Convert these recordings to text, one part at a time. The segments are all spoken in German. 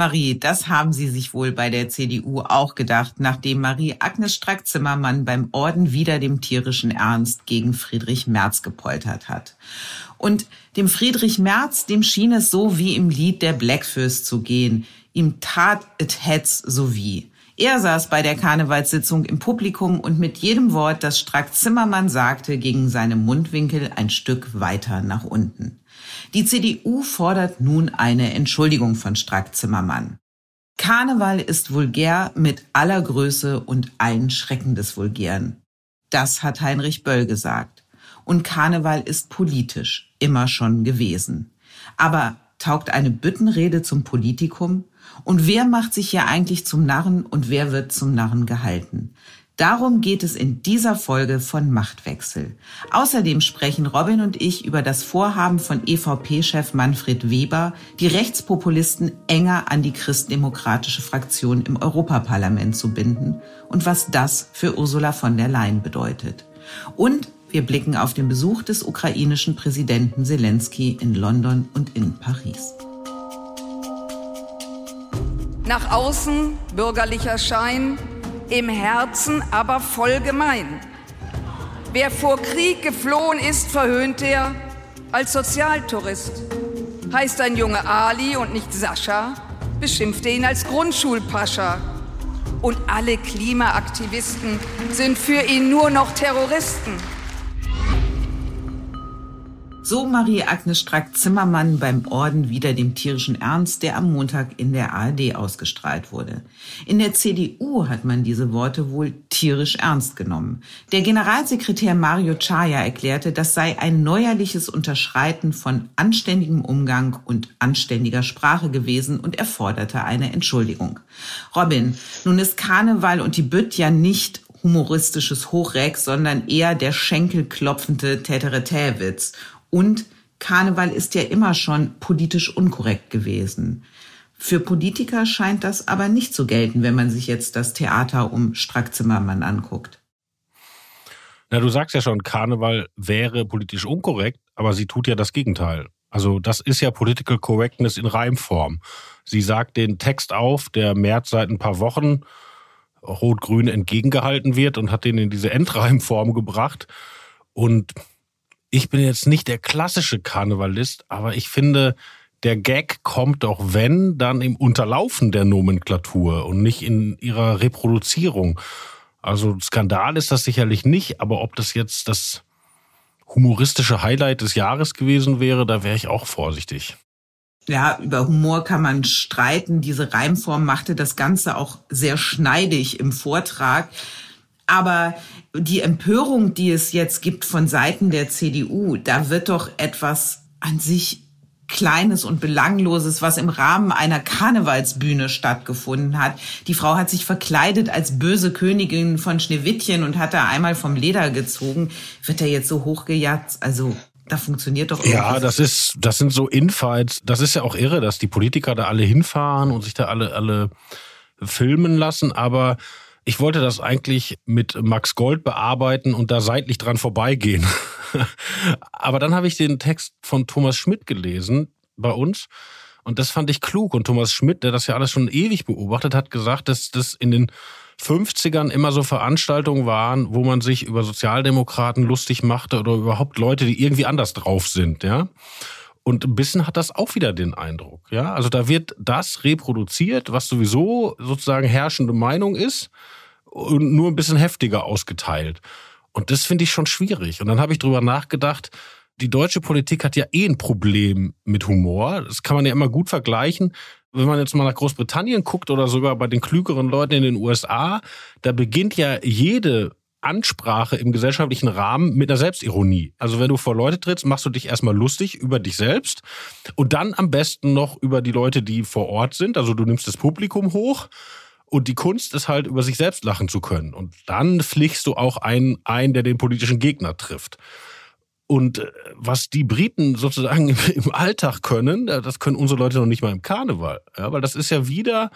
Marie, das haben Sie sich wohl bei der CDU auch gedacht, nachdem Marie-Agnes Strack-Zimmermann beim Orden wieder dem tierischen Ernst gegen Friedrich Merz gepoltert hat. Und dem Friedrich Merz, dem schien es so wie im Lied der Blackfist zu gehen. Ihm tat et hetz so wie. Er saß bei der Karnevalssitzung im Publikum und mit jedem Wort, das Strack Zimmermann sagte, gingen seine Mundwinkel ein Stück weiter nach unten. Die CDU fordert nun eine Entschuldigung von Strack-Zimmermann. Karneval ist vulgär mit aller Größe und allen Schrecken des Vulgären. Das hat Heinrich Böll gesagt. Und Karneval ist politisch, immer schon gewesen. Aber taugt eine Büttenrede zum Politikum? Und wer macht sich hier eigentlich zum Narren und wer wird zum Narren gehalten? Darum geht es in dieser Folge von Machtwechsel. Außerdem sprechen Robin und ich über das Vorhaben von EVP-Chef Manfred Weber, die Rechtspopulisten enger an die christdemokratische Fraktion im Europaparlament zu binden und was das für Ursula von der Leyen bedeutet. Und wir blicken auf den Besuch des ukrainischen Präsidenten Zelensky in London und in Paris. Nach außen bürgerlicher Schein, im Herzen aber voll gemein. Wer vor Krieg geflohen ist, verhöhnt er als Sozialtourist. Heißt ein Junge Ali und nicht Sascha, beschimpft er ihn als Grundschulpascha. Und alle Klimaaktivisten sind für ihn nur noch Terroristen. So Marie-Agnes Strack-Zimmermann beim Orden wieder dem tierischen Ernst, der am Montag in der ARD ausgestrahlt wurde. In der CDU hat man diese Worte wohl tierisch ernst genommen. Der Generalsekretär Mario Chaya erklärte, das sei ein neuerliches Unterschreiten von anständigem Umgang und anständiger Sprache gewesen und er forderte eine Entschuldigung. Robin, nun ist Karneval und die Bütt ja nicht humoristisches Hochreck, sondern eher der schenkelklopfende Täteretä-Witz. Und Karneval ist ja immer schon politisch unkorrekt gewesen. Für Politiker scheint das aber nicht zu gelten, wenn man sich jetzt das Theater um Strack-Zimmermann anguckt. Na, du sagst ja schon, Karneval wäre politisch unkorrekt, aber sie tut ja das Gegenteil. Also das ist ja Political Correctness in Reimform. Sie sagt den Text auf, der März seit ein paar Wochen rot-grün entgegengehalten wird und hat den in diese Endreimform gebracht. Und ich bin jetzt nicht der klassische Karnevalist, aber ich finde, der Gag kommt doch, wenn, dann im Unterlaufen der Nomenklatur und nicht in ihrer Reproduzierung. Also Skandal ist das sicherlich nicht, aber ob das jetzt das humoristische Highlight des Jahres gewesen wäre, da wäre ich auch vorsichtig. Ja, über Humor kann man streiten. Diese Reimform machte das Ganze auch sehr schneidig im Vortrag. Aber die Empörung, die es jetzt gibt von Seiten der CDU, da wird doch etwas an sich Kleines und Belangloses, was im Rahmen einer Karnevalsbühne stattgefunden hat. Die Frau hat sich verkleidet als böse Königin von Schneewittchen und hat da einmal vom Leder gezogen. Wird er jetzt so hochgejagt? Also da funktioniert doch irgendwas. Ja, das ist, das sind so Infights. Das ist ja auch irre, dass die Politiker da alle hinfahren und sich da alle, alle filmen lassen. Aber ich wollte das eigentlich mit Max Gold bearbeiten und da seitlich dran vorbeigehen. Aber dann habe ich den Text von Thomas Schmidt gelesen bei uns. Und das fand ich klug. Und Thomas Schmidt, der das ja alles schon ewig beobachtet, hat gesagt, dass das in den 50ern immer so Veranstaltungen waren, wo man sich über Sozialdemokraten lustig machte oder überhaupt Leute, die irgendwie anders drauf sind, ja. Und ein bisschen hat das auch wieder den Eindruck, ja. Also da wird das reproduziert, was sowieso sozusagen herrschende Meinung ist und nur ein bisschen heftiger ausgeteilt. Und das finde ich schon schwierig. Und dann habe ich drüber nachgedacht, die deutsche Politik hat ja eh ein Problem mit Humor. Das kann man ja immer gut vergleichen. wenn man jetzt mal nach Großbritannien guckt oder sogar bei den klügeren Leuten in den USA, da beginnt ja jede Ansprache im gesellschaftlichen Rahmen mit einer Selbstironie. Also wenn du vor Leute trittst, machst du dich erstmal lustig über dich selbst und dann am besten noch über die Leute, die vor Ort sind. Also du nimmst das Publikum hoch und die Kunst ist halt, über sich selbst lachen zu können. Und dann pflichst du auch einen ein, der den politischen Gegner trifft. Und äh, was die Briten sozusagen im Alltag können, äh, das können unsere Leute noch nicht mal im Karneval. Ja, weil das ist ja wieder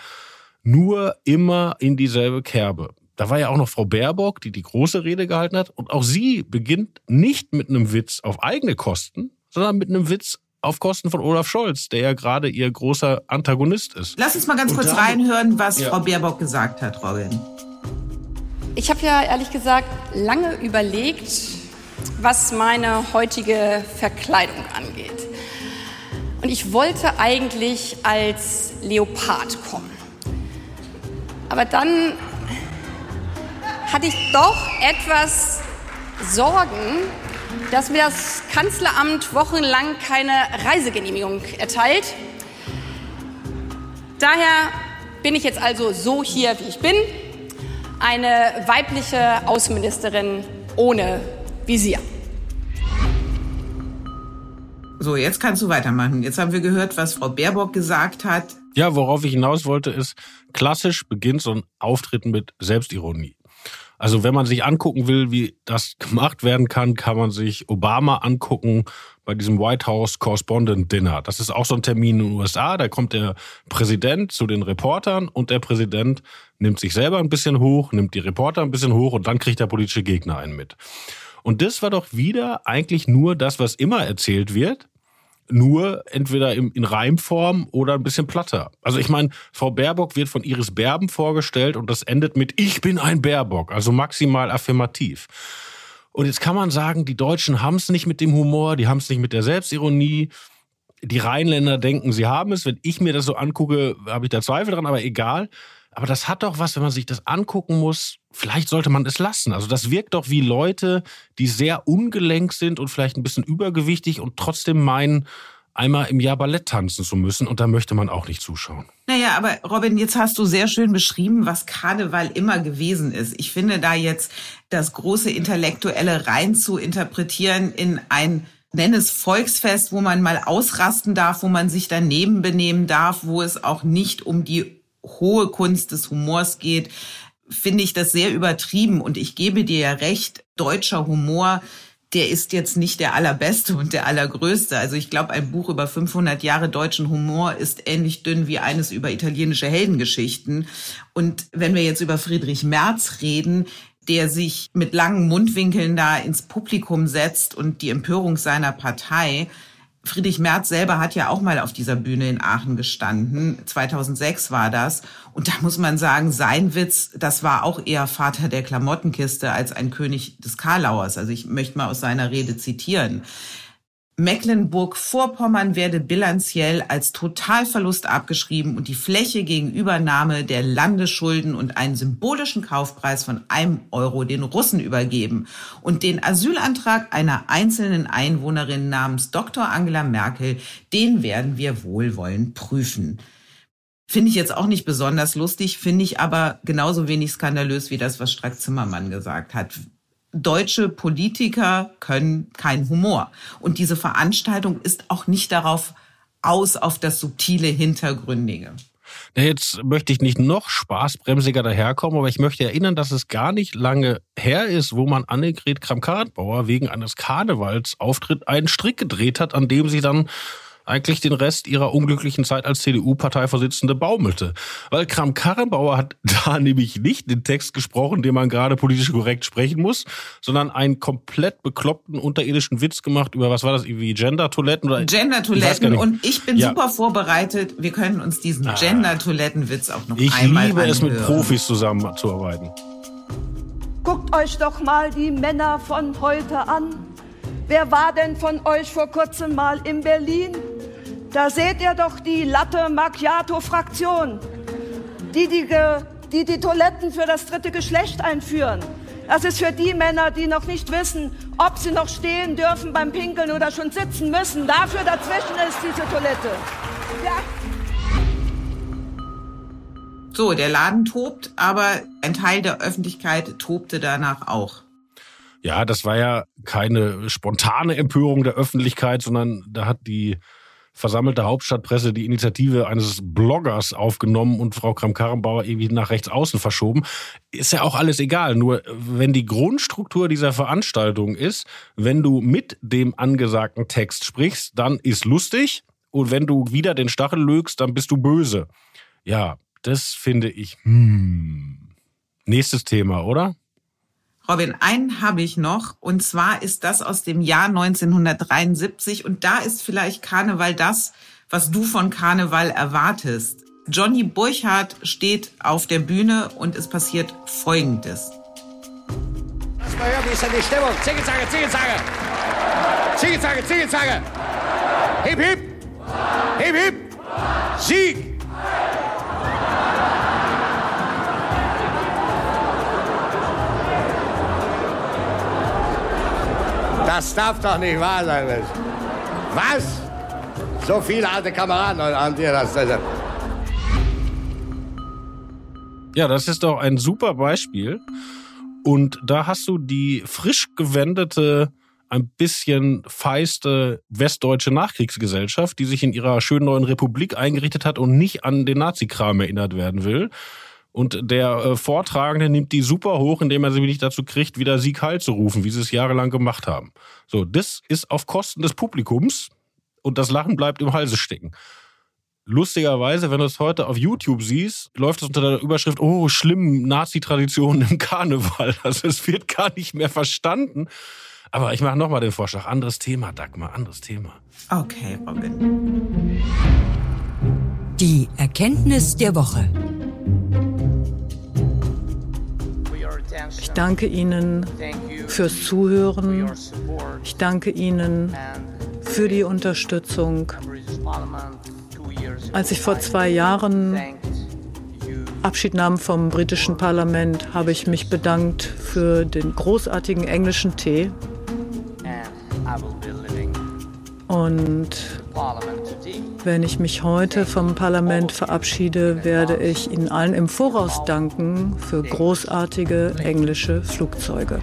nur immer in dieselbe Kerbe. Da war ja auch noch Frau Baerbock, die die große Rede gehalten hat. Und auch sie beginnt nicht mit einem Witz auf eigene Kosten, sondern mit einem Witz auf Kosten von Olaf Scholz, der ja gerade ihr großer Antagonist ist. Lass uns mal ganz Und kurz reinhören, was Ja. Frau Baerbock gesagt hat, Robin. Ich habe ja ehrlich gesagt lange überlegt, was meine heutige Verkleidung angeht. Und ich wollte eigentlich als Leopard kommen. Aber dann hatte ich doch etwas Sorgen, dass mir das Kanzleramt wochenlang keine Reisegenehmigung erteilt. Daher bin ich jetzt also so hier, wie ich bin. Eine weibliche Außenministerin ohne Visier. So, jetzt kannst du weitermachen. Jetzt haben wir gehört, was Frau Baerbock gesagt hat. Ja, worauf ich hinaus wollte, ist, klassisch beginnt so ein Auftreten mit Selbstironie. Also wenn man sich angucken will, wie das gemacht werden kann, kann man sich Obama angucken bei diesem White House Correspondent Dinner. Das ist auch so ein Termin in den USA. Da kommt der Präsident zu den Reportern und der Präsident nimmt sich selber ein bisschen hoch, nimmt die Reporter ein bisschen hoch und dann kriegt der politische Gegner einen mit. Und das war doch wieder eigentlich nur das, was immer erzählt wird, nur entweder im, in Reimform oder ein bisschen platter. Also ich meine, Frau Baerbock wird von Iris Berben vorgestellt und das endet mit Ich bin ein Baerbock, also maximal affirmativ. Und jetzt kann man sagen, die Deutschen haben es nicht mit dem Humor, die haben es nicht mit der Selbstironie. Die Rheinländer denken, sie haben es. Wenn ich mir das so angucke, habe ich da Zweifel dran, aber egal. Aber das hat doch was, wenn man sich das angucken muss. Vielleicht sollte man es lassen. Also das wirkt doch wie Leute, die sehr ungelenk sind und vielleicht ein bisschen übergewichtig und trotzdem meinen, einmal im Jahr Ballett tanzen zu müssen. Und da möchte man auch nicht zuschauen. Naja, aber Robin, jetzt hast du sehr schön beschrieben, was Karneval immer gewesen ist. Ich finde da jetzt das große Intellektuelle rein zu interpretieren in ein nenn es Volksfest, wo man mal ausrasten darf, wo man sich daneben benehmen darf, wo es auch nicht um die hohe Kunst des Humors geht, finde ich das sehr übertrieben. Und ich gebe dir ja recht, deutscher Humor, der ist jetzt nicht der allerbeste und der allergrößte. Also ich glaube, ein Buch über 500 Jahre deutschen Humor ist ähnlich dünn wie eines über italienische Heldengeschichten. Und wenn wir jetzt über Friedrich Merz reden, der sich mit langen Mundwinkeln da ins Publikum setzt und die Empörung seiner Partei, Friedrich Merz selber hat ja auch mal auf dieser Bühne in Aachen gestanden. 2006 war das. Und da muss man sagen, sein Witz, das war auch eher Vater der Klamottenkiste als ein König des Karlauers. Also ich möchte mal aus seiner Rede zitieren. Mecklenburg-Vorpommern werde bilanziell als Totalverlust abgeschrieben und die Fläche gegen Übernahme der Landesschulden und einen symbolischen Kaufpreis von einem Euro den Russen übergeben und den Asylantrag einer einzelnen Einwohnerin namens Dr. Angela Merkel, den werden wir wohlwollend prüfen. Finde ich jetzt auch nicht besonders lustig, finde ich aber genauso wenig skandalös wie das, was Strack-Zimmermann gesagt hat deutsche Politiker können kein Humor. Und diese Veranstaltung ist auch nicht darauf aus, auf das subtile Hintergründige. Jetzt möchte ich nicht noch spaßbremsiger daherkommen, aber ich möchte erinnern, dass es gar nicht lange her ist, wo man Annegret Kramp-Karrenbauer wegen eines Karnevalsauftritt einen Strick gedreht hat, an dem sie dann eigentlich den Rest ihrer unglücklichen Zeit als CDU-Parteivorsitzende baumelte. Weil Kram-Karrenbauer hat da nämlich nicht den Text gesprochen, den man gerade politisch korrekt sprechen muss, sondern einen komplett bekloppten unterirdischen Witz gemacht über, was war das, irgendwie Gender-Toiletten oder? Ich Gender-Toiletten und ich bin Ja. super vorbereitet. Wir können uns diesen Gender-Toilettenwitz auch noch Ich einmal liebe es, mit anhören. Profis zusammenzuarbeiten. Guckt euch doch mal die Männer von heute an. Wer war denn von euch vor kurzem mal in Berlin? Da seht ihr doch die Latte Macchiato-Fraktion, die die, die die Toiletten für das dritte Geschlecht einführen. Das ist für die Männer, die noch nicht wissen, ob sie noch stehen dürfen beim Pinkeln oder schon sitzen müssen. Dafür dazwischen ist diese Toilette. Ja. So, der Laden tobt, aber ein Teil der Öffentlichkeit tobte danach auch. Ja, das war ja keine spontane Empörung der Öffentlichkeit, sondern da hat die versammelte Hauptstadtpresse die Initiative eines Bloggers aufgenommen und Frau Kram-Karrenbauer irgendwie nach rechts außen verschoben. Ist ja auch alles egal. Nur wenn die Grundstruktur dieser Veranstaltung ist, wenn du mit dem angesagten Text sprichst, dann ist lustig. Und wenn du wieder den Stachel lögst, dann bist du böse. Ja, das finde ich. Hmm. Nächstes Thema, oder? Robin, einen habe ich noch. Und zwar ist das aus dem Jahr 1973. Und da ist vielleicht Karneval das, was du von Karneval erwartest. Johnny Burchardt steht auf der Bühne und es passiert Folgendes. Lass mal hören, wie ist denn die Stimmung? Zingelzange, Zingelzange! Zingelzange, Zingelzange! Hip, hip! Hip, hip! Sieg! Das darf doch nicht wahr sein, Mensch. Was? So viele alte Kameraden an dir, das. das ja, das ist doch ein super Beispiel. Und da hast du die frisch gewendete, ein bisschen feiste westdeutsche Nachkriegsgesellschaft, die sich in ihrer schönen neuen Republik eingerichtet hat und nicht an den Nazikram erinnert werden will. Und der äh, Vortragende nimmt die super hoch, indem er sie nicht dazu kriegt, wieder Sieg Heil zu rufen, wie sie es jahrelang gemacht haben. So, das ist auf Kosten des Publikums und das Lachen bleibt im Halse stecken. Lustigerweise, wenn du es heute auf YouTube siehst, läuft es unter der Überschrift, oh, schlimm, Nazi-Traditionen im Karneval. Also es wird gar nicht mehr verstanden. Aber ich mache nochmal den Vorschlag. Anderes Thema, Dagmar, anderes Thema. Okay, Robin. Die Erkenntnis der Woche. Ich danke Ihnen fürs Zuhören. Ich danke Ihnen für die Unterstützung. Als ich vor zwei Jahren Abschied nahm vom britischen Parlament, habe ich mich bedankt für den großartigen englischen Tee. Und wenn ich mich heute vom Parlament verabschiede, werde ich Ihnen allen im Voraus danken für großartige englische Flugzeuge.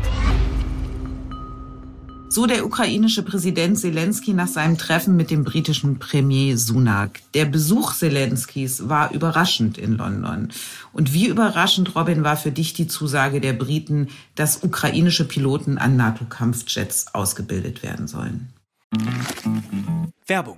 So der ukrainische Präsident Zelensky nach seinem Treffen mit dem britischen Premier Sunak. Der Besuch Zelenskys war überraschend in London. Und wie überraschend, Robin, war für dich die Zusage der Briten, dass ukrainische Piloten an NATO-Kampfjets ausgebildet werden sollen? Werbung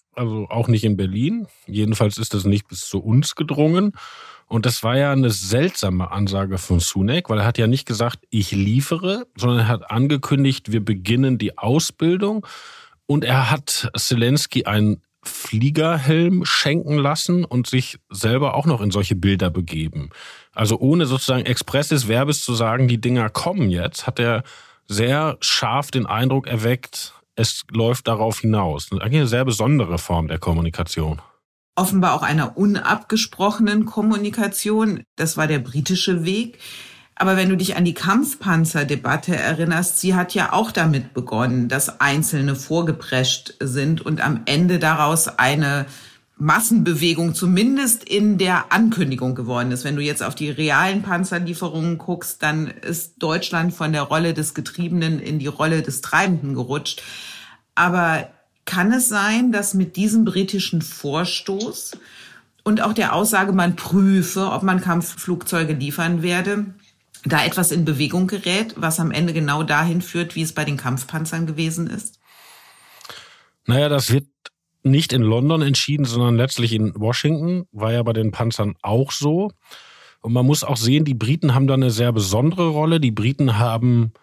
also auch nicht in Berlin. Jedenfalls ist das nicht bis zu uns gedrungen. Und das war ja eine seltsame Ansage von Sunak, weil er hat ja nicht gesagt, ich liefere, sondern er hat angekündigt, wir beginnen die Ausbildung. Und er hat Zelensky einen Fliegerhelm schenken lassen und sich selber auch noch in solche Bilder begeben. Also ohne sozusagen expresses Verbes zu sagen, die Dinger kommen jetzt, hat er sehr scharf den Eindruck erweckt, es läuft darauf hinaus. Eigentlich eine sehr besondere Form der Kommunikation. Offenbar auch einer unabgesprochenen Kommunikation. Das war der britische Weg. Aber wenn du dich an die Kampfpanzerdebatte erinnerst, sie hat ja auch damit begonnen, dass Einzelne vorgeprescht sind und am Ende daraus eine Massenbewegung zumindest in der Ankündigung geworden ist. Wenn du jetzt auf die realen Panzerlieferungen guckst, dann ist Deutschland von der Rolle des Getriebenen in die Rolle des Treibenden gerutscht. Aber kann es sein, dass mit diesem britischen Vorstoß und auch der Aussage, man prüfe, ob man Kampfflugzeuge liefern werde, da etwas in Bewegung gerät, was am Ende genau dahin führt, wie es bei den Kampfpanzern gewesen ist? Naja, das wird nicht in London entschieden, sondern letztlich in Washington. War ja bei den Panzern auch so. Und man muss auch sehen, die Briten haben da eine sehr besondere Rolle. Die Briten haben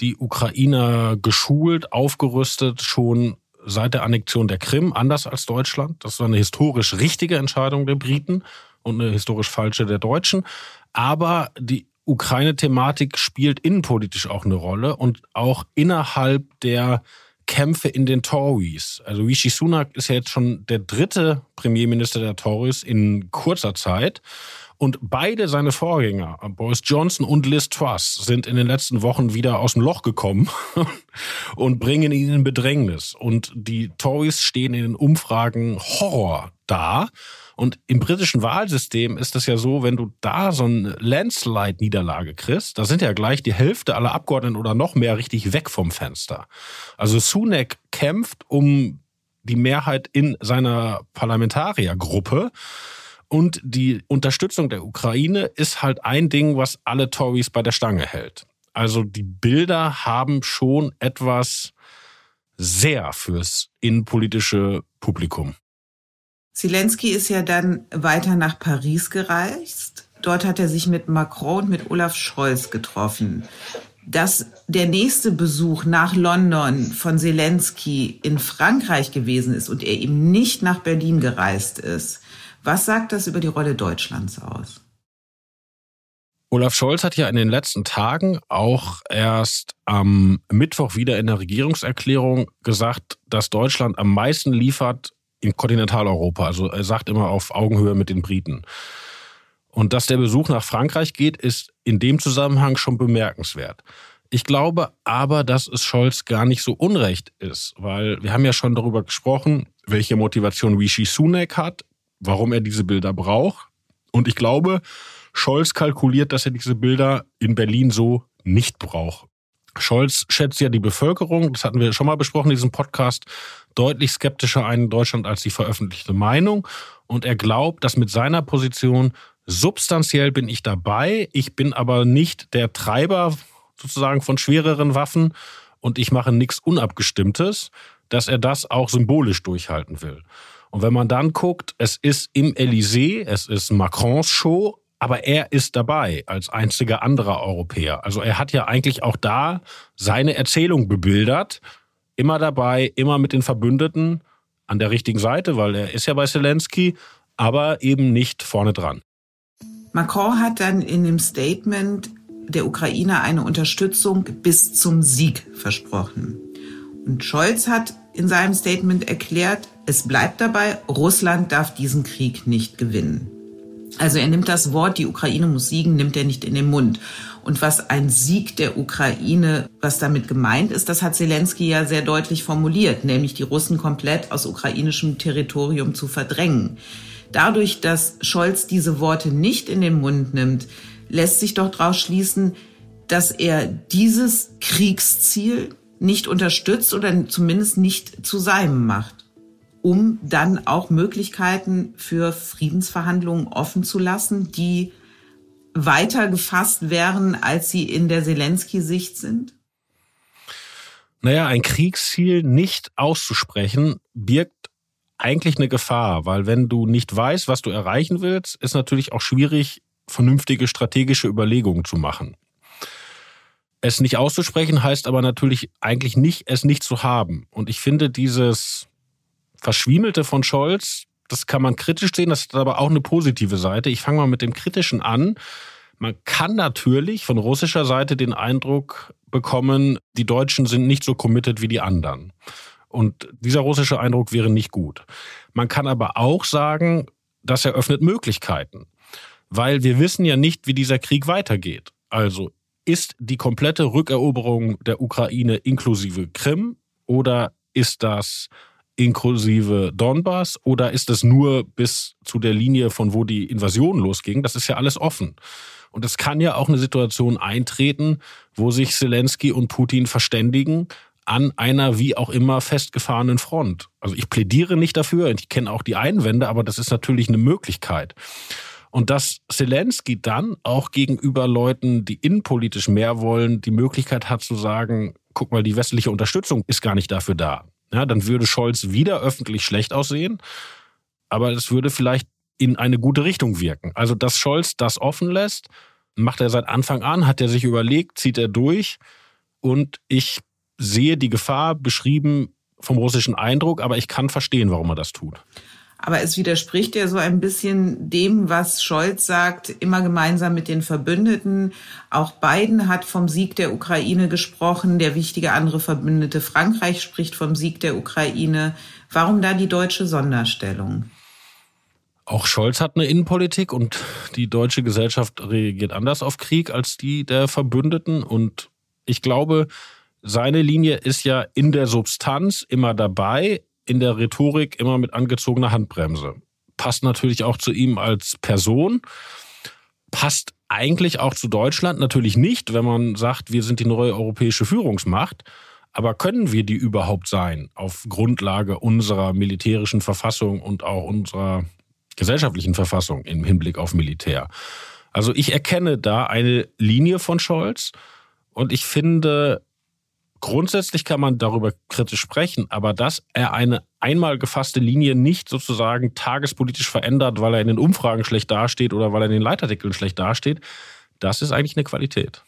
die Ukrainer geschult, aufgerüstet, schon seit der Annexion der Krim, anders als Deutschland. Das war eine historisch richtige Entscheidung der Briten. und eine historisch falsche der Deutschen. Aber die Ukraine-Thematik spielt innenpolitisch auch eine Rolle und auch innerhalb der Kämpfe in den Tories. Also Rishi Sunak ist ja jetzt schon der dritte Premierminister der Tories in kurzer Zeit. Und beide seine Vorgänger, Boris Johnson und Liz Truss, sind in den letzten Wochen wieder aus dem Loch gekommen und bringen ihn in Bedrängnis. Und die Tories stehen in den Umfragen Horror da. Und im britischen Wahlsystem ist es ja so, wenn du da so eine Landslide-Niederlage kriegst, da sind ja gleich die Hälfte aller Abgeordneten oder noch mehr richtig weg vom Fenster. Also Sunak kämpft um die Mehrheit in seiner Parlamentariergruppe. Und die Unterstützung der Ukraine ist halt ein Ding, was alle Tories bei der Stange hält. Also die Bilder haben schon etwas sehr fürs innenpolitische Publikum. Zelensky ist ja dann weiter nach Paris gereist. Dort hat er sich mit Macron und mit Olaf Scholz getroffen. Dass der nächste Besuch nach London von Zelensky in Frankreich gewesen ist und er eben nicht nach Berlin gereist ist, was sagt das über die Rolle Deutschlands aus? Olaf Scholz hat ja in den letzten Tagen auch erst am Mittwoch wieder in der Regierungserklärung gesagt, dass Deutschland am meisten liefert in Kontinentaleuropa. Also er sagt immer auf Augenhöhe mit den Briten. Und dass der Besuch nach Frankreich geht, ist in dem Zusammenhang schon bemerkenswert. Ich glaube aber, dass es Scholz gar nicht so unrecht ist, weil wir haben ja schon darüber gesprochen, welche Motivation Rishi Sunak hat, warum er diese Bilder braucht. Und ich glaube, Scholz kalkuliert, dass er diese Bilder in Berlin so nicht braucht. Scholz schätzt ja die Bevölkerung, das hatten wir schon mal besprochen in diesem Podcast, deutlich skeptischer ein in Deutschland als die veröffentlichte Meinung. Und er glaubt, dass mit seiner Position substanziell bin ich dabei, ich bin aber nicht der Treiber sozusagen von schwereren Waffen und ich mache nichts Unabgestimmtes, dass er das auch symbolisch durchhalten will. Und wenn man dann guckt, es ist im Elysée, es ist Macrons Show, aber er ist dabei als einziger anderer Europäer. Also er hat ja eigentlich auch da seine Erzählung bebildert, immer dabei, immer mit den Verbündeten an der richtigen Seite, weil er ist ja bei Zelensky, aber eben nicht vorne dran. Macron hat dann in dem Statement der Ukraine eine Unterstützung bis zum Sieg versprochen. Und Scholz hat in seinem Statement erklärt, es bleibt dabei, Russland darf diesen Krieg nicht gewinnen. Also er nimmt das Wort, die Ukraine muss siegen, nimmt er nicht in den Mund. Und was ein Sieg der Ukraine, was damit gemeint ist, das hat Zelensky ja sehr deutlich formuliert, nämlich die Russen komplett aus ukrainischem Territorium zu verdrängen. Dadurch, dass Scholz diese Worte nicht in den Mund nimmt, lässt sich doch daraus schließen, dass er dieses Kriegsziel nicht unterstützt oder zumindest nicht zu seinem macht um dann auch Möglichkeiten für Friedensverhandlungen offen zu lassen, die weiter gefasst wären, als sie in der Zelensky-Sicht sind? Naja, ein Kriegsziel nicht auszusprechen birgt eigentlich eine Gefahr, weil wenn du nicht weißt, was du erreichen willst, ist natürlich auch schwierig, vernünftige strategische Überlegungen zu machen. Es nicht auszusprechen heißt aber natürlich eigentlich nicht, es nicht zu haben. Und ich finde dieses Verschwiemelte von Scholz, das kann man kritisch sehen, das hat aber auch eine positive Seite. Ich fange mal mit dem Kritischen an. Man kann natürlich von russischer Seite den Eindruck bekommen, die Deutschen sind nicht so committed wie die anderen. Und dieser russische Eindruck wäre nicht gut. Man kann aber auch sagen, das eröffnet Möglichkeiten, weil wir wissen ja nicht, wie dieser Krieg weitergeht. Also ist die komplette Rückeroberung der Ukraine inklusive Krim oder ist das inklusive Donbass oder ist es nur bis zu der Linie, von wo die Invasion losging? Das ist ja alles offen. Und es kann ja auch eine Situation eintreten, wo sich Zelensky und Putin verständigen an einer wie auch immer festgefahrenen Front. Also ich plädiere nicht dafür, ich kenne auch die Einwände, aber das ist natürlich eine Möglichkeit. Und dass Zelensky dann auch gegenüber Leuten, die innenpolitisch mehr wollen, die Möglichkeit hat zu sagen, guck mal, die westliche Unterstützung ist gar nicht dafür da. Ja, dann würde Scholz wieder öffentlich schlecht aussehen, aber es würde vielleicht in eine gute Richtung wirken. Also, dass Scholz das offen lässt, macht er seit Anfang an, hat er sich überlegt, zieht er durch und ich sehe die Gefahr beschrieben vom russischen Eindruck, aber ich kann verstehen, warum er das tut. Aber es widerspricht ja so ein bisschen dem, was Scholz sagt, immer gemeinsam mit den Verbündeten. Auch Biden hat vom Sieg der Ukraine gesprochen. Der wichtige andere Verbündete Frankreich spricht vom Sieg der Ukraine. Warum da die deutsche Sonderstellung? Auch Scholz hat eine Innenpolitik und die deutsche Gesellschaft reagiert anders auf Krieg als die der Verbündeten. Und ich glaube, seine Linie ist ja in der Substanz immer dabei, in der Rhetorik immer mit angezogener Handbremse. Passt natürlich auch zu ihm als Person, passt eigentlich auch zu Deutschland natürlich nicht, wenn man sagt, wir sind die neue europäische Führungsmacht. Aber können wir die überhaupt sein auf Grundlage unserer militärischen Verfassung und auch unserer gesellschaftlichen Verfassung im Hinblick auf Militär? Also ich erkenne da eine Linie von Scholz und ich finde, Grundsätzlich kann man darüber kritisch sprechen, aber dass er eine einmal gefasste Linie nicht sozusagen tagespolitisch verändert, weil er in den Umfragen schlecht dasteht oder weil er in den Leitartikeln schlecht dasteht, das ist eigentlich eine Qualität.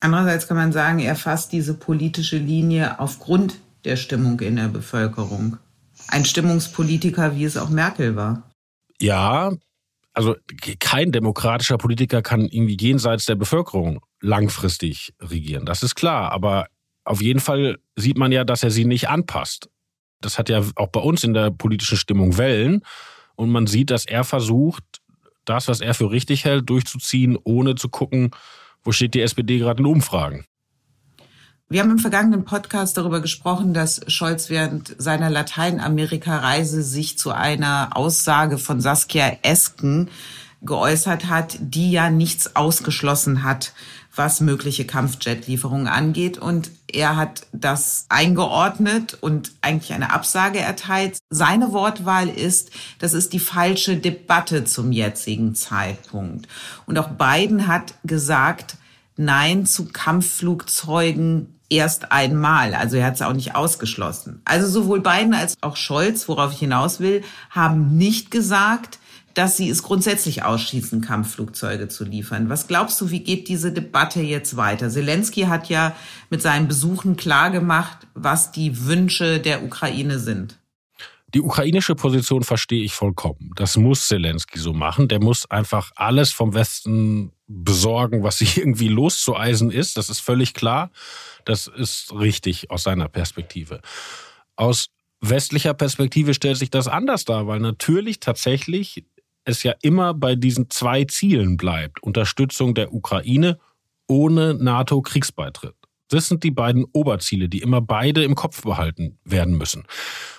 Andererseits kann man sagen, er fasst diese politische Linie aufgrund der Stimmung in der Bevölkerung. Ein Stimmungspolitiker, wie es auch Merkel war. Ja, also kein demokratischer Politiker kann irgendwie jenseits der Bevölkerung langfristig regieren. Das ist klar. Aber auf jeden Fall sieht man ja, dass er sie nicht anpasst. Das hat ja auch bei uns in der politischen Stimmung Wellen. Und man sieht, dass er versucht, das, was er für richtig hält, durchzuziehen, ohne zu gucken, wo steht die SPD gerade in Umfragen. Wir haben im vergangenen Podcast darüber gesprochen, dass Scholz während seiner Lateinamerika-Reise sich zu einer Aussage von Saskia Esken geäußert hat, die ja nichts ausgeschlossen hat was mögliche Kampfjet-Lieferungen angeht. Und er hat das eingeordnet und eigentlich eine Absage erteilt. Seine Wortwahl ist, das ist die falsche Debatte zum jetzigen Zeitpunkt. Und auch Biden hat gesagt, Nein zu Kampfflugzeugen erst einmal. Also er hat es auch nicht ausgeschlossen. Also sowohl Biden als auch Scholz, worauf ich hinaus will, haben nicht gesagt, dass sie es grundsätzlich ausschließen, Kampfflugzeuge zu liefern. Was glaubst du, wie geht diese Debatte jetzt weiter? Zelensky hat ja mit seinen Besuchen klargemacht, was die Wünsche der Ukraine sind. Die ukrainische Position verstehe ich vollkommen. Das muss Zelensky so machen. Der muss einfach alles vom Westen besorgen, was irgendwie loszueisen ist. Das ist völlig klar. Das ist richtig aus seiner Perspektive. Aus westlicher Perspektive stellt sich das anders dar, weil natürlich tatsächlich es ja immer bei diesen zwei Zielen bleibt. Unterstützung der Ukraine ohne NATO-Kriegsbeitritt. Das sind die beiden Oberziele, die immer beide im Kopf behalten werden müssen.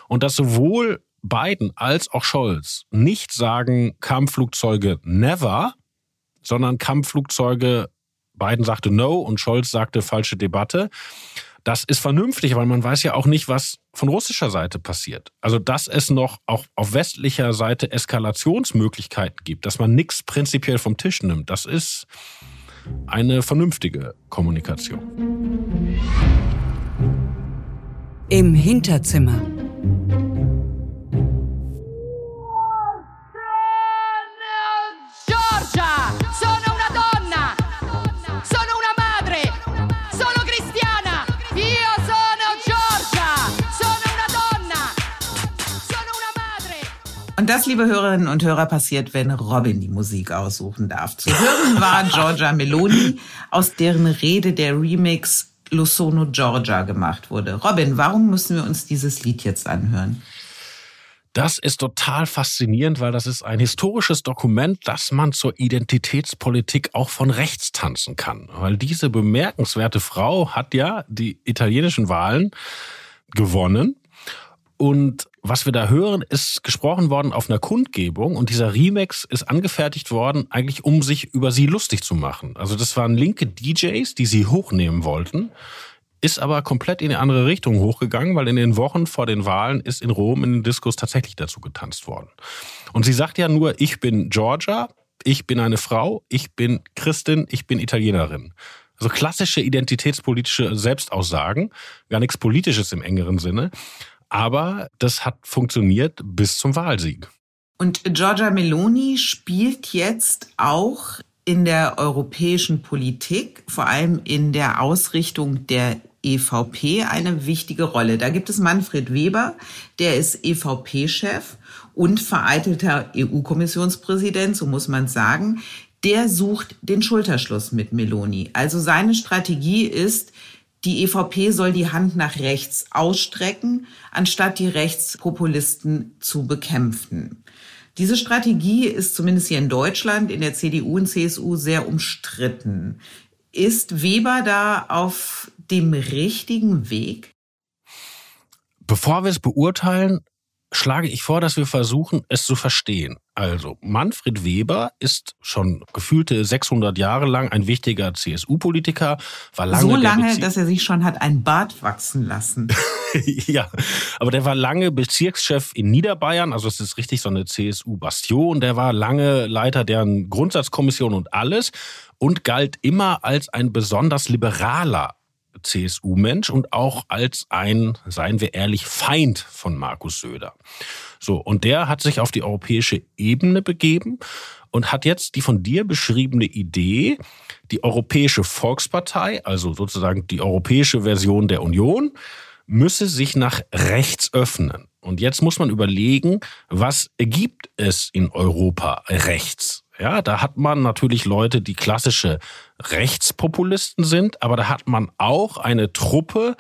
Und dass sowohl Biden als auch Scholz nicht sagen Kampfflugzeuge never, sondern Kampfflugzeuge, Biden sagte no und Scholz sagte falsche Debatte. Das ist vernünftig, weil man weiß ja auch nicht, was von russischer Seite passiert. Also, dass es noch auch auf westlicher Seite Eskalationsmöglichkeiten gibt, dass man nichts prinzipiell vom Tisch nimmt, das ist eine vernünftige Kommunikation. Im Hinterzimmer. Das, liebe Hörerinnen und Hörer, passiert, wenn Robin die Musik aussuchen darf. Zu hören war Giorgia Meloni, aus deren Rede der Remix Lo Sono Georgia gemacht wurde. Robin, warum müssen wir uns dieses Lied jetzt anhören? Das ist total faszinierend, weil das ist ein historisches Dokument, dass man zur Identitätspolitik auch von rechts tanzen kann. Weil diese bemerkenswerte Frau hat ja die italienischen Wahlen gewonnen und was wir da hören, ist gesprochen worden auf einer Kundgebung und dieser Remix ist angefertigt worden, eigentlich um sich über sie lustig zu machen. Also das waren linke DJs, die sie hochnehmen wollten, ist aber komplett in eine andere Richtung hochgegangen, weil in den Wochen vor den Wahlen ist in Rom in den Diskurs tatsächlich dazu getanzt worden. Und sie sagt ja nur, ich bin Georgia, ich bin eine Frau, ich bin Christin, ich bin Italienerin. Also klassische identitätspolitische Selbstaussagen, gar nichts Politisches im engeren Sinne. Aber das hat funktioniert bis zum Wahlsieg. Und Giorgia Meloni spielt jetzt auch in der europäischen Politik, vor allem in der Ausrichtung der EVP, eine wichtige Rolle. Da gibt es Manfred Weber, der ist EVP-Chef und vereitelter EU-Kommissionspräsident, so muss man sagen, der sucht den Schulterschluss mit Meloni. Also seine Strategie ist, die EVP soll die Hand nach rechts ausstrecken, anstatt die Rechtspopulisten zu bekämpfen. Diese Strategie ist zumindest hier in Deutschland in der CDU und CSU sehr umstritten. Ist Weber da auf dem richtigen Weg? Bevor wir es beurteilen, schlage ich vor, dass wir versuchen, es zu verstehen. Also, Manfred Weber ist schon gefühlte 600 Jahre lang ein wichtiger CSU-Politiker, war lange so lange, dass er sich schon hat ein Bart wachsen lassen. ja, aber der war lange Bezirkschef in Niederbayern, also es ist richtig so eine CSU-Bastion. Der war lange Leiter deren Grundsatzkommission und alles und galt immer als ein besonders liberaler CSU-Mensch und auch als ein, seien wir ehrlich, Feind von Markus Söder. So, und der hat sich auf die europäische Ebene begeben und hat jetzt die von dir beschriebene Idee, die Europäische Volkspartei, also sozusagen die europäische Version der Union, müsse sich nach rechts öffnen. Und jetzt muss man überlegen, was gibt es in Europa rechts? Ja, da hat man natürlich Leute, die klassische Rechtspopulisten sind, aber da hat man auch eine Truppe,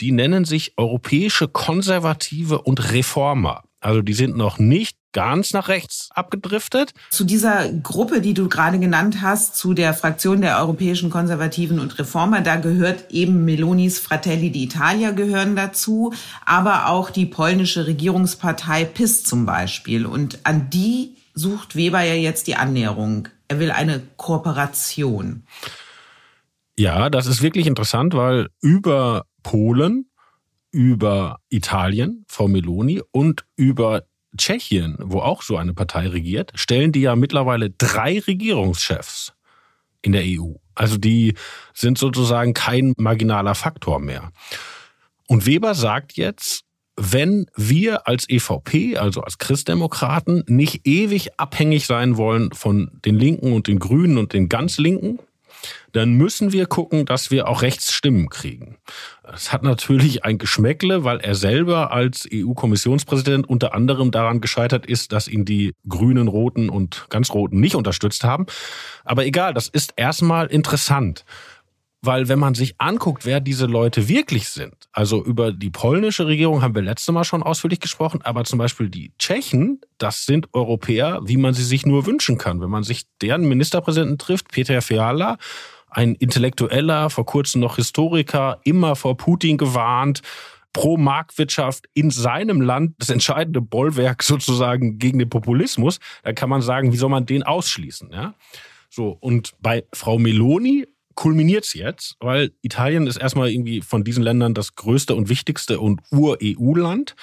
die nennen sich Europäische Konservative und Reformer. Also die sind noch nicht ganz nach rechts abgedriftet. Zu dieser Gruppe, die du gerade genannt hast, zu der Fraktion der europäischen Konservativen und Reformer, da gehört eben Melonis Fratelli d'Italia gehören dazu, aber auch die polnische Regierungspartei PIS zum Beispiel. Und an die sucht Weber ja jetzt die Annäherung. Er will eine Kooperation. Ja, das ist wirklich interessant, weil über Polen, über Italien, Frau Meloni und über Tschechien, wo auch so eine Partei regiert, stellen die ja mittlerweile drei Regierungschefs in der EU. Also die sind sozusagen kein marginaler Faktor mehr. Und Weber sagt jetzt, wenn wir als EVP, also als Christdemokraten, nicht ewig abhängig sein wollen von den Linken und den Grünen und den ganz Linken, dann müssen wir gucken, dass wir auch Rechtsstimmen kriegen. Das hat natürlich ein Geschmäckle, weil er selber als EU-Kommissionspräsident unter anderem daran gescheitert ist, dass ihn die Grünen, Roten und ganz Roten nicht unterstützt haben. Aber egal, das ist erstmal interessant. Weil wenn man sich anguckt, wer diese Leute wirklich sind, also über die polnische Regierung haben wir letzte Mal schon ausführlich gesprochen, aber zum Beispiel die Tschechen, das sind Europäer, wie man sie sich nur wünschen kann. Wenn man sich deren Ministerpräsidenten trifft, Peter Fiala, ein Intellektueller, vor kurzem noch Historiker, immer vor Putin gewarnt, pro Marktwirtschaft in seinem Land das entscheidende Bollwerk sozusagen gegen den Populismus, da kann man sagen, wie soll man den ausschließen, ja? So, und bei Frau Meloni kulminiert es jetzt, weil Italien ist erstmal irgendwie von diesen Ländern das größte und wichtigste und Ur-EU-Land.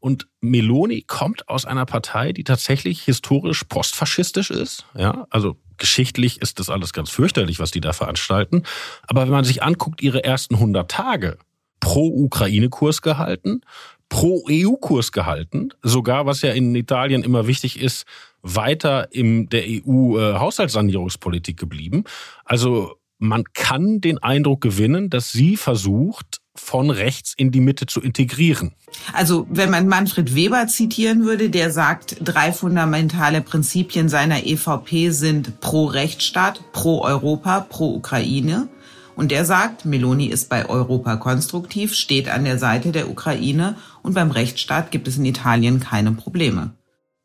Und Meloni kommt aus einer Partei, die tatsächlich historisch postfaschistisch ist. Ja, also geschichtlich ist das alles ganz fürchterlich, was die da veranstalten. Aber wenn man sich anguckt, ihre ersten 100 Tage pro Ukraine-Kurs gehalten, pro EU-Kurs gehalten, sogar was ja in Italien immer wichtig ist, weiter in der EU-Haushaltssanierungspolitik äh, geblieben. Also man kann den Eindruck gewinnen, dass sie versucht, von rechts in die Mitte zu integrieren. Also wenn man Manfred Weber zitieren würde, der sagt, drei fundamentale Prinzipien seiner EVP sind pro Rechtsstaat, pro Europa, pro Ukraine. Und der sagt, Meloni ist bei Europa konstruktiv, steht an der Seite der Ukraine und beim Rechtsstaat gibt es in Italien keine Probleme.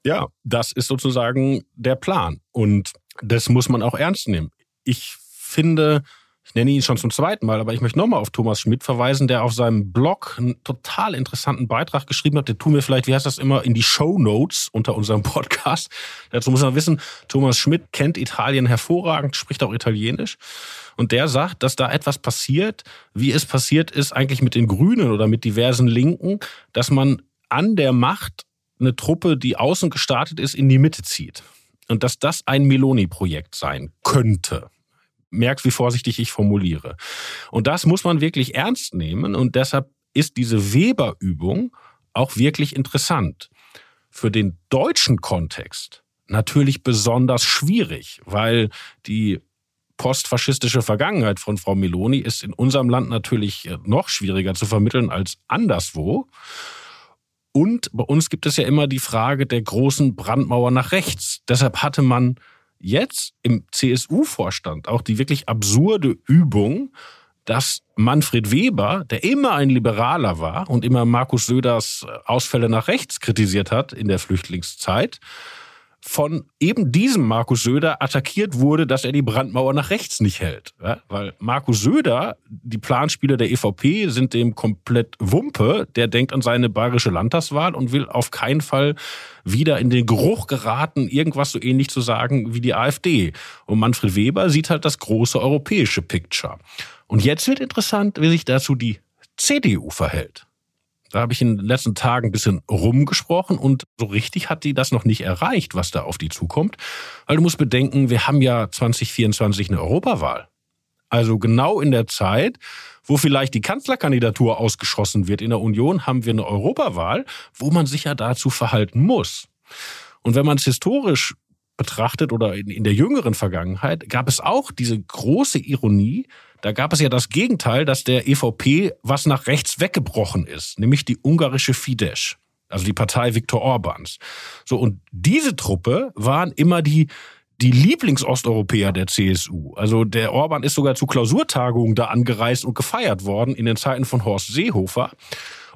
Ja, das ist sozusagen der Plan. Und das muss man auch ernst nehmen. Ich finde, ich nenne ihn schon zum zweiten Mal, aber ich möchte nochmal auf Thomas Schmidt verweisen, der auf seinem Blog einen total interessanten Beitrag geschrieben hat. Der tun wir vielleicht, wie heißt das immer, in die Show Notes unter unserem Podcast. Dazu muss man wissen, Thomas Schmidt kennt Italien hervorragend, spricht auch Italienisch. Und der sagt, dass da etwas passiert, wie es passiert ist eigentlich mit den Grünen oder mit diversen Linken, dass man an der Macht eine Truppe, die außen gestartet ist, in die Mitte zieht. Und dass das ein Meloni-Projekt sein könnte merkst, wie vorsichtig ich formuliere. Und das muss man wirklich ernst nehmen und deshalb ist diese Weber-Übung auch wirklich interessant. Für den deutschen Kontext natürlich besonders schwierig, weil die postfaschistische Vergangenheit von Frau Meloni ist in unserem Land natürlich noch schwieriger zu vermitteln als anderswo. Und bei uns gibt es ja immer die Frage der großen Brandmauer nach rechts. Deshalb hatte man jetzt im CSU-Vorstand auch die wirklich absurde Übung, dass Manfred Weber, der immer ein Liberaler war und immer Markus Söders Ausfälle nach rechts kritisiert hat in der Flüchtlingszeit, von eben diesem Markus Söder attackiert wurde, dass er die Brandmauer nach rechts nicht hält. Ja, weil Markus Söder, die Planspieler der EVP sind dem komplett Wumpe. Der denkt an seine bayerische Landtagswahl und will auf keinen Fall wieder in den Geruch geraten, irgendwas so ähnlich zu sagen wie die AfD. Und Manfred Weber sieht halt das große europäische Picture. Und jetzt wird interessant, wie sich dazu die CDU verhält. Da habe ich in den letzten Tagen ein bisschen rumgesprochen und so richtig hat die das noch nicht erreicht, was da auf die zukommt. Weil du musst bedenken, wir haben ja 2024 eine Europawahl. Also genau in der Zeit, wo vielleicht die Kanzlerkandidatur ausgeschossen wird in der Union, haben wir eine Europawahl, wo man sich ja dazu verhalten muss. Und wenn man es historisch betrachtet oder in, der jüngeren Vergangenheit, gab es auch diese große Ironie, da gab es ja das Gegenteil, dass der EVP was nach rechts weggebrochen ist, nämlich die ungarische Fidesz, also die Partei Viktor Orbans. So, und diese Truppe waren immer die, die Lieblingsosteuropäer der CSU. Also der Orban ist sogar zu Klausurtagungen da angereist und gefeiert worden in den Zeiten von Horst Seehofer.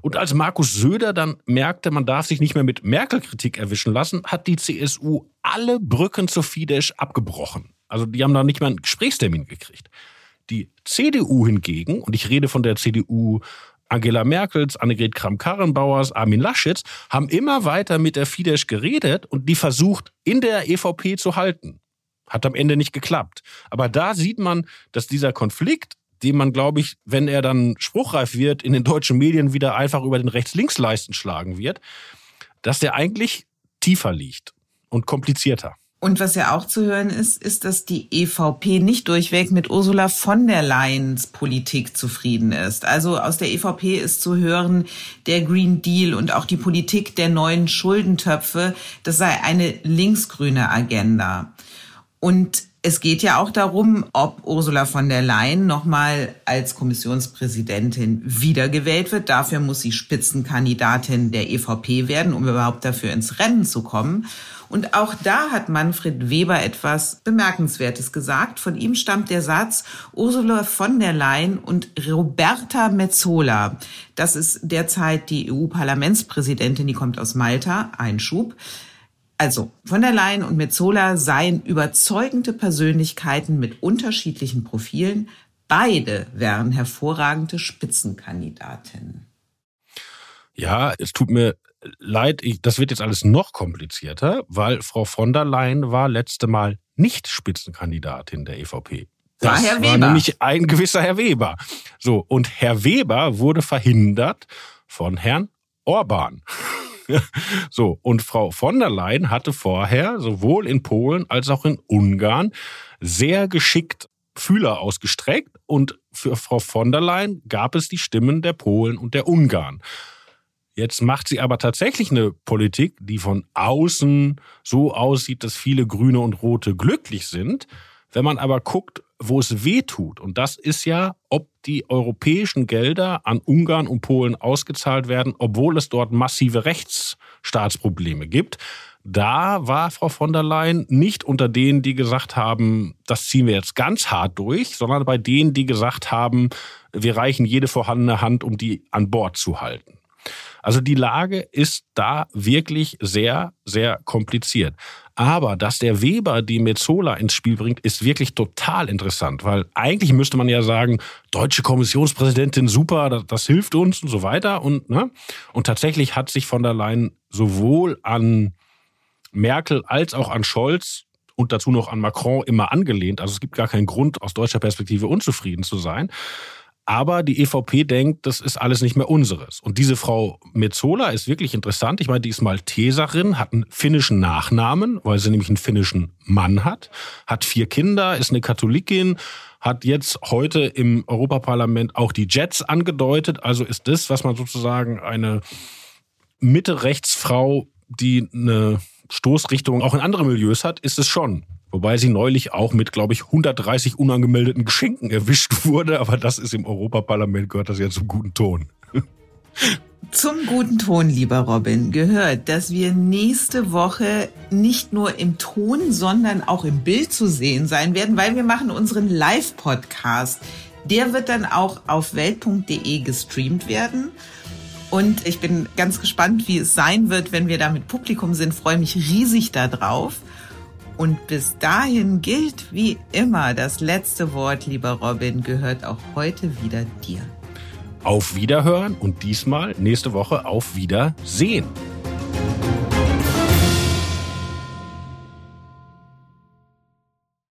Und als Markus Söder dann merkte, man darf sich nicht mehr mit Merkel-Kritik erwischen lassen, hat die CSU alle Brücken zur Fidesz abgebrochen. Also die haben da nicht mal einen Gesprächstermin gekriegt. Die CDU hingegen, und ich rede von der CDU Angela Merkels, Annegret Kramp-Karrenbauers, Armin Laschet, haben immer weiter mit der Fidesz geredet und die versucht, in der EVP zu halten. Hat am Ende nicht geklappt. Aber da sieht man, dass dieser Konflikt, den man, glaube ich, wenn er dann spruchreif wird, in den deutschen Medien wieder einfach über den Rechts-Links-Leisten schlagen wird, dass der eigentlich tiefer liegt und komplizierter. Und was ja auch zu hören ist, ist, dass die EVP nicht durchweg mit Ursula von der Leyens Politik zufrieden ist. Also aus der EVP ist zu hören, der Green Deal und auch die Politik der neuen Schuldentöpfe, das sei eine linksgrüne Agenda. Und es geht ja auch darum, ob Ursula von der Leyen nochmal als Kommissionspräsidentin wiedergewählt wird. Dafür muss sie Spitzenkandidatin der EVP werden, um überhaupt dafür ins Rennen zu kommen. Und auch da hat Manfred Weber etwas Bemerkenswertes gesagt. Von ihm stammt der Satz, Ursula von der Leyen und Roberta Metzola, das ist derzeit die EU-Parlamentspräsidentin, die kommt aus Malta, Einschub. Also, von der Leyen und Metzola seien überzeugende Persönlichkeiten mit unterschiedlichen Profilen. Beide wären hervorragende Spitzenkandidatinnen. Ja, es tut mir leid, das wird jetzt alles noch komplizierter, weil Frau von der Leyen war letzte Mal nicht Spitzenkandidatin der EVP. Das war, Herr Weber. war nämlich ein gewisser Herr Weber. So, und Herr Weber wurde verhindert von Herrn Orban. so, und Frau von der Leyen hatte vorher sowohl in Polen als auch in Ungarn sehr geschickt Fühler ausgestreckt und für Frau von der Leyen gab es die Stimmen der Polen und der Ungarn. Jetzt macht sie aber tatsächlich eine Politik, die von außen so aussieht, dass viele Grüne und Rote glücklich sind. Wenn man aber guckt, wo es weh tut, und das ist ja, ob die europäischen Gelder an Ungarn und Polen ausgezahlt werden, obwohl es dort massive Rechtsstaatsprobleme gibt. Da war Frau von der Leyen nicht unter denen, die gesagt haben, das ziehen wir jetzt ganz hart durch, sondern bei denen, die gesagt haben, wir reichen jede vorhandene Hand, um die an Bord zu halten. Also die Lage ist da wirklich sehr, sehr kompliziert. Aber dass der Weber die Mezzola ins Spiel bringt, ist wirklich total interessant, weil eigentlich müsste man ja sagen, deutsche Kommissionspräsidentin, super, das, das hilft uns und so weiter. Und, ne? und tatsächlich hat sich von der Leyen sowohl an Merkel als auch an Scholz und dazu noch an Macron immer angelehnt. Also es gibt gar keinen Grund, aus deutscher Perspektive unzufrieden zu sein. Aber die EVP denkt, das ist alles nicht mehr unseres. Und diese Frau Metzola ist wirklich interessant. Ich meine, die ist Malteserin, hat einen finnischen Nachnamen, weil sie nämlich einen finnischen Mann hat, hat vier Kinder, ist eine Katholikin, hat jetzt heute im Europaparlament auch die Jets angedeutet. Also ist das, was man sozusagen eine Mitte-Rechtsfrau, die eine Stoßrichtung auch in andere Milieus hat, ist es schon. Wobei sie neulich auch mit, glaube ich, 130 unangemeldeten Geschenken erwischt wurde. Aber das ist im Europaparlament, gehört das ja zum guten Ton. Zum guten Ton, lieber Robin, gehört, dass wir nächste Woche nicht nur im Ton, sondern auch im Bild zu sehen sein werden, weil wir machen unseren Live-Podcast. Der wird dann auch auf welt.de gestreamt werden. Und ich bin ganz gespannt, wie es sein wird, wenn wir da mit Publikum sind. Freue mich riesig darauf. Und bis dahin gilt wie immer, das letzte Wort, lieber Robin, gehört auch heute wieder dir. Auf Wiederhören und diesmal nächste Woche auf Wiedersehen.